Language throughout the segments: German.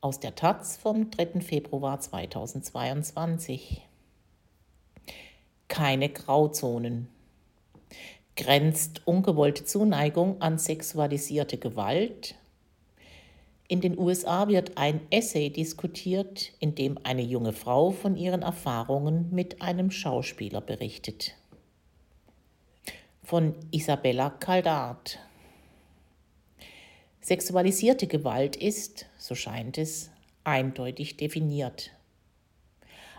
Aus der Taz vom 3. Februar 2022. Keine Grauzonen. Grenzt ungewollte Zuneigung an sexualisierte Gewalt? In den USA wird ein Essay diskutiert, in dem eine junge Frau von ihren Erfahrungen mit einem Schauspieler berichtet. Von Isabella Caldart. Sexualisierte Gewalt ist, so scheint es, eindeutig definiert.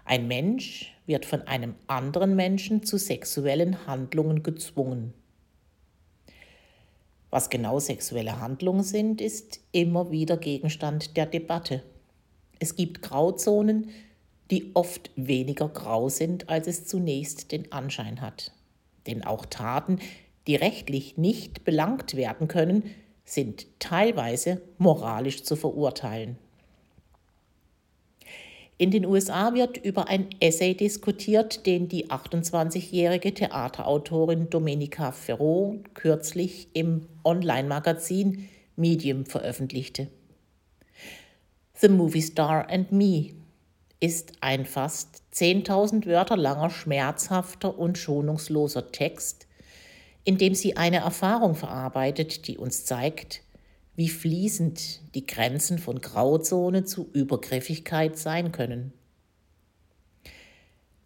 Ein Mensch wird von einem anderen Menschen zu sexuellen Handlungen gezwungen. Was genau sexuelle Handlungen sind, ist immer wieder Gegenstand der Debatte. Es gibt Grauzonen, die oft weniger grau sind, als es zunächst den Anschein hat. Denn auch Taten, die rechtlich nicht belangt werden können, sind teilweise moralisch zu verurteilen. In den USA wird über ein Essay diskutiert, den die 28-jährige Theaterautorin Domenica Ferro kürzlich im Online-Magazin Medium veröffentlichte. The Movie Star and Me ist ein fast 10.000 Wörter langer schmerzhafter und schonungsloser Text, indem sie eine Erfahrung verarbeitet, die uns zeigt, wie fließend die Grenzen von Grauzone zu Übergriffigkeit sein können.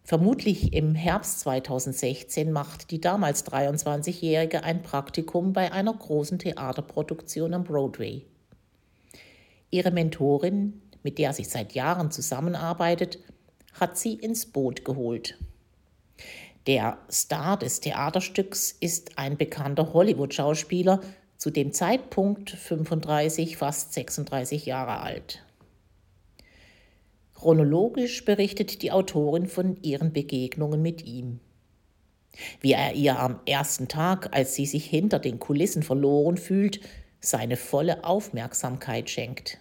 Vermutlich im Herbst 2016 macht die damals 23-Jährige ein Praktikum bei einer großen Theaterproduktion am Broadway. Ihre Mentorin, mit der sie seit Jahren zusammenarbeitet, hat sie ins Boot geholt. Der Star des Theaterstücks ist ein bekannter Hollywood-Schauspieler, zu dem Zeitpunkt 35, fast 36 Jahre alt. Chronologisch berichtet die Autorin von ihren Begegnungen mit ihm. Wie er ihr am ersten Tag, als sie sich hinter den Kulissen verloren fühlt, seine volle Aufmerksamkeit schenkt.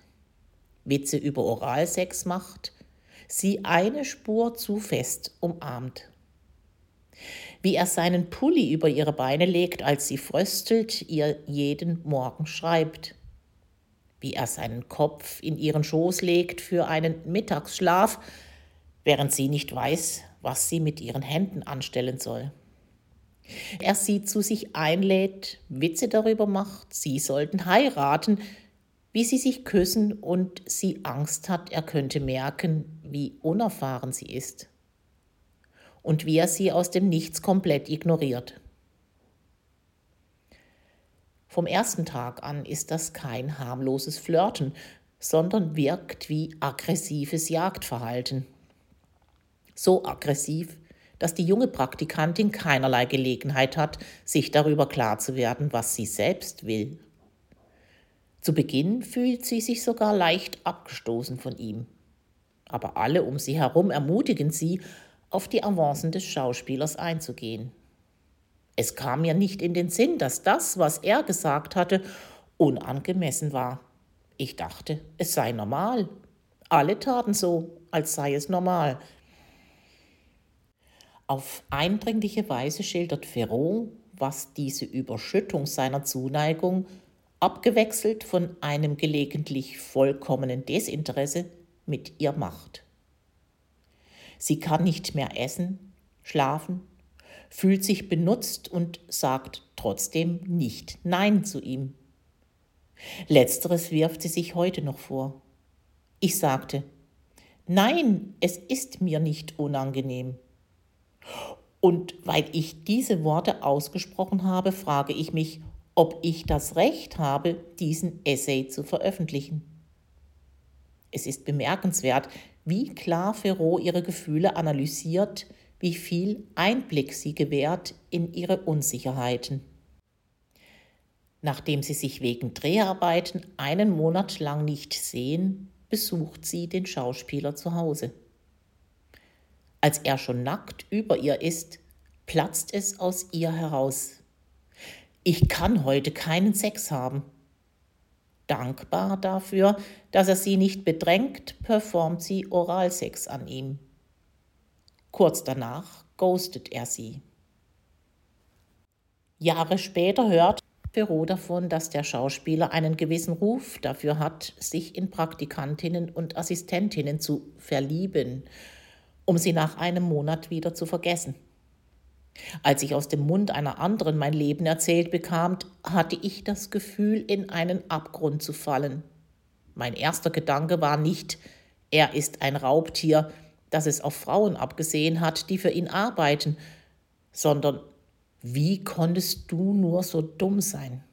Witze über Oralsex macht, sie eine Spur zu fest umarmt wie er seinen Pulli über ihre Beine legt, als sie fröstelt, ihr jeden Morgen schreibt, wie er seinen Kopf in ihren Schoß legt für einen Mittagsschlaf, während sie nicht weiß, was sie mit ihren Händen anstellen soll. Er sie zu sich einlädt, Witze darüber macht, sie sollten heiraten, wie sie sich küssen und sie Angst hat, er könnte merken, wie unerfahren sie ist und wie er sie aus dem Nichts komplett ignoriert. Vom ersten Tag an ist das kein harmloses Flirten, sondern wirkt wie aggressives Jagdverhalten. So aggressiv, dass die junge Praktikantin keinerlei Gelegenheit hat, sich darüber klar zu werden, was sie selbst will. Zu Beginn fühlt sie sich sogar leicht abgestoßen von ihm. Aber alle um sie herum ermutigen sie, auf die Avancen des Schauspielers einzugehen. Es kam mir nicht in den Sinn, dass das, was er gesagt hatte, unangemessen war. Ich dachte, es sei normal. Alle taten so, als sei es normal. Auf eindringliche Weise schildert Ferrot, was diese Überschüttung seiner Zuneigung, abgewechselt von einem gelegentlich vollkommenen Desinteresse, mit ihr macht. Sie kann nicht mehr essen, schlafen, fühlt sich benutzt und sagt trotzdem nicht Nein zu ihm. Letzteres wirft sie sich heute noch vor. Ich sagte, Nein, es ist mir nicht unangenehm. Und weil ich diese Worte ausgesprochen habe, frage ich mich, ob ich das Recht habe, diesen Essay zu veröffentlichen. Es ist bemerkenswert, wie klar Ferro ihre Gefühle analysiert, wie viel Einblick sie gewährt in ihre Unsicherheiten. Nachdem sie sich wegen Dreharbeiten einen Monat lang nicht sehen, besucht sie den Schauspieler zu Hause. Als er schon nackt über ihr ist, platzt es aus ihr heraus. Ich kann heute keinen Sex haben. Dankbar dafür, dass er sie nicht bedrängt, performt sie Oralsex an ihm. Kurz danach ghostet er sie. Jahre später hört, Perrault davon, dass der Schauspieler einen gewissen Ruf dafür hat, sich in Praktikantinnen und Assistentinnen zu verlieben, um sie nach einem Monat wieder zu vergessen. Als ich aus dem Mund einer anderen mein Leben erzählt bekam, hatte ich das Gefühl, in einen Abgrund zu fallen. Mein erster Gedanke war nicht, er ist ein Raubtier, das es auf Frauen abgesehen hat, die für ihn arbeiten, sondern wie konntest du nur so dumm sein?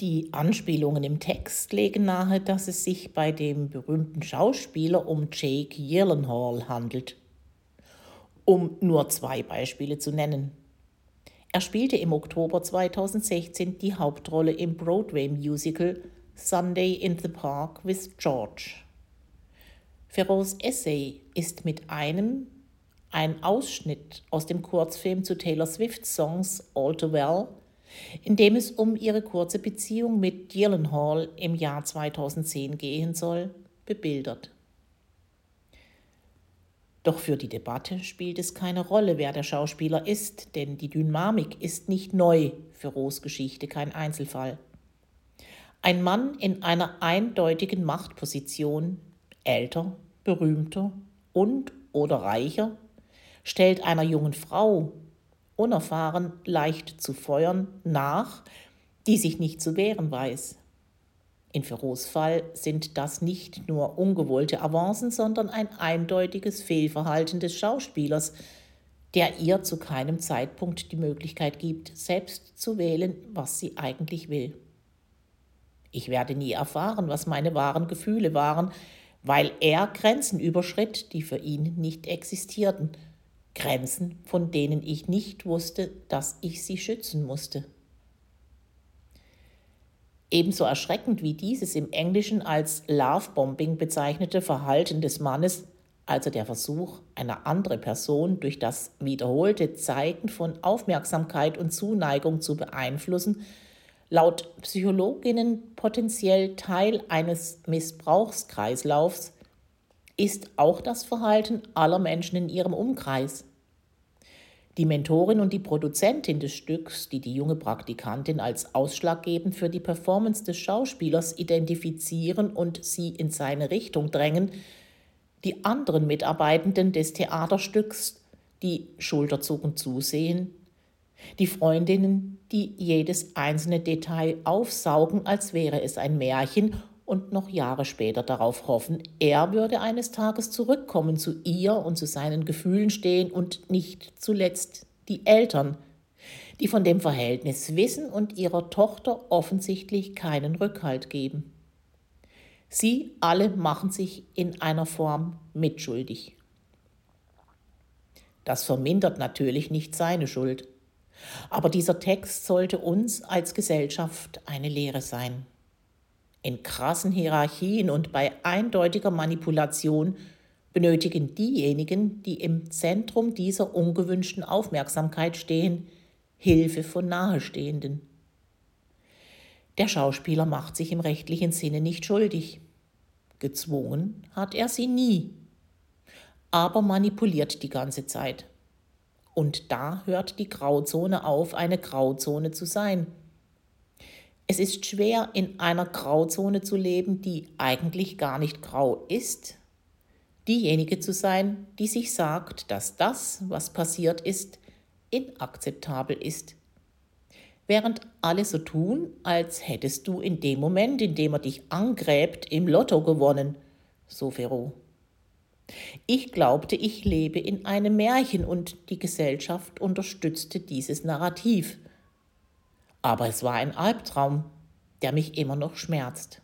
Die Anspielungen im Text legen nahe, dass es sich bei dem berühmten Schauspieler um Jake Gyllenhaal handelt. Um nur zwei Beispiele zu nennen. Er spielte im Oktober 2016 die Hauptrolle im Broadway-Musical Sunday in the Park with George. Ferros Essay ist mit einem ein Ausschnitt aus dem Kurzfilm zu Taylor Swift's Songs All Too Well, in dem es um ihre kurze Beziehung mit Gyllenhaal im Jahr 2010 gehen soll, bebildert. Doch für die Debatte spielt es keine Rolle, wer der Schauspieler ist, denn die Dynamik ist nicht neu, für Rohs Geschichte kein Einzelfall. Ein Mann in einer eindeutigen Machtposition, älter, berühmter und oder reicher, stellt einer jungen Frau, unerfahren, leicht zu feuern, nach, die sich nicht zu wehren weiß. In Ferros Fall sind das nicht nur ungewollte Avancen, sondern ein eindeutiges Fehlverhalten des Schauspielers, der ihr zu keinem Zeitpunkt die Möglichkeit gibt, selbst zu wählen, was sie eigentlich will. Ich werde nie erfahren, was meine wahren Gefühle waren, weil er Grenzen überschritt, die für ihn nicht existierten – Grenzen, von denen ich nicht wusste, dass ich sie schützen musste. Ebenso erschreckend wie dieses im Englischen als Lovebombing bezeichnete Verhalten des Mannes, also der Versuch, eine andere Person durch das wiederholte Zeigen von Aufmerksamkeit und Zuneigung zu beeinflussen, laut Psychologinnen potenziell Teil eines Missbrauchskreislaufs, ist auch das Verhalten aller Menschen in ihrem Umkreis. Die Mentorin und die Produzentin des Stücks, die die junge Praktikantin als ausschlaggebend für die Performance des Schauspielers identifizieren und sie in seine Richtung drängen, die anderen Mitarbeitenden des Theaterstücks, die schulterzuckend zusehen, die Freundinnen, die jedes einzelne Detail aufsaugen, als wäre es ein Märchen und noch Jahre später darauf hoffen, er würde eines Tages zurückkommen zu ihr und zu seinen Gefühlen stehen und nicht zuletzt die Eltern, die von dem Verhältnis wissen und ihrer Tochter offensichtlich keinen Rückhalt geben. Sie alle machen sich in einer Form mitschuldig. Das vermindert natürlich nicht seine Schuld. Aber dieser Text sollte uns als Gesellschaft eine Lehre sein. In krassen Hierarchien und bei eindeutiger Manipulation benötigen diejenigen, die im Zentrum dieser ungewünschten Aufmerksamkeit stehen, Hilfe von Nahestehenden. Der Schauspieler macht sich im rechtlichen Sinne nicht schuldig. Gezwungen hat er sie nie, aber manipuliert die ganze Zeit. Und da hört die Grauzone auf, eine Grauzone zu sein. Es ist schwer, in einer Grauzone zu leben, die eigentlich gar nicht grau ist. Diejenige zu sein, die sich sagt, dass das, was passiert ist, inakzeptabel ist. Während alle so tun, als hättest du in dem Moment, in dem er dich angräbt, im Lotto gewonnen, so Ferro. Ich glaubte, ich lebe in einem Märchen und die Gesellschaft unterstützte dieses Narrativ aber es war ein Albtraum, der mich immer noch schmerzt.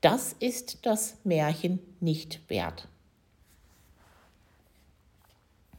Das ist das Märchen nicht wert.